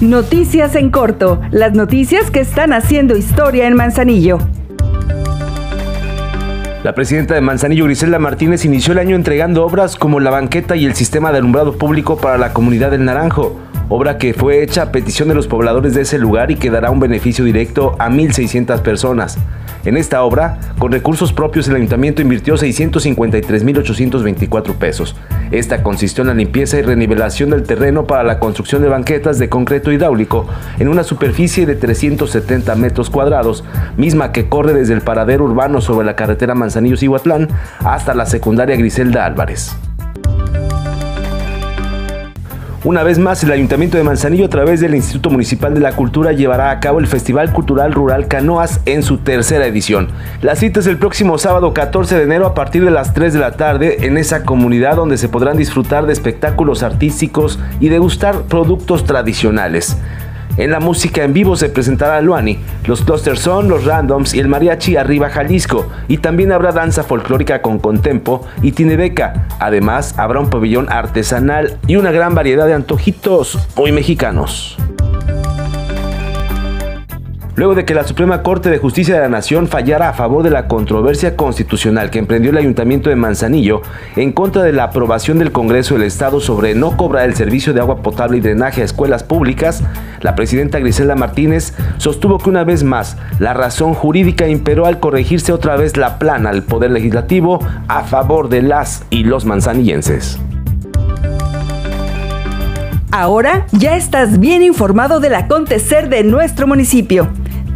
Noticias en corto, las noticias que están haciendo historia en Manzanillo. La presidenta de Manzanillo, Griselda Martínez, inició el año entregando obras como la banqueta y el sistema de alumbrado público para la comunidad del Naranjo, obra que fue hecha a petición de los pobladores de ese lugar y que dará un beneficio directo a 1.600 personas. En esta obra, con recursos propios, el ayuntamiento invirtió 653.824 pesos. Esta consistió en la limpieza y renivelación del terreno para la construcción de banquetas de concreto hidráulico en una superficie de 370 metros cuadrados, misma que corre desde el paradero urbano sobre la carretera Manzanillo-Cihuatlán hasta la secundaria Griselda Álvarez. Una vez más, el Ayuntamiento de Manzanillo, a través del Instituto Municipal de la Cultura, llevará a cabo el Festival Cultural Rural Canoas en su tercera edición. La cita es el próximo sábado 14 de enero a partir de las 3 de la tarde en esa comunidad donde se podrán disfrutar de espectáculos artísticos y degustar productos tradicionales. En la música en vivo se presentará Luani, los clusters son los Randoms y el Mariachi Arriba Jalisco, y también habrá danza folclórica con contempo y tinebeca. Además, habrá un pabellón artesanal y una gran variedad de antojitos hoy mexicanos. Luego de que la Suprema Corte de Justicia de la Nación fallara a favor de la controversia constitucional que emprendió el Ayuntamiento de Manzanillo en contra de la aprobación del Congreso del Estado sobre no cobrar el servicio de agua potable y drenaje a escuelas públicas, la presidenta Griselda Martínez sostuvo que una vez más la razón jurídica imperó al corregirse otra vez la plana al Poder Legislativo a favor de las y los manzanillenses. Ahora ya estás bien informado del acontecer de nuestro municipio.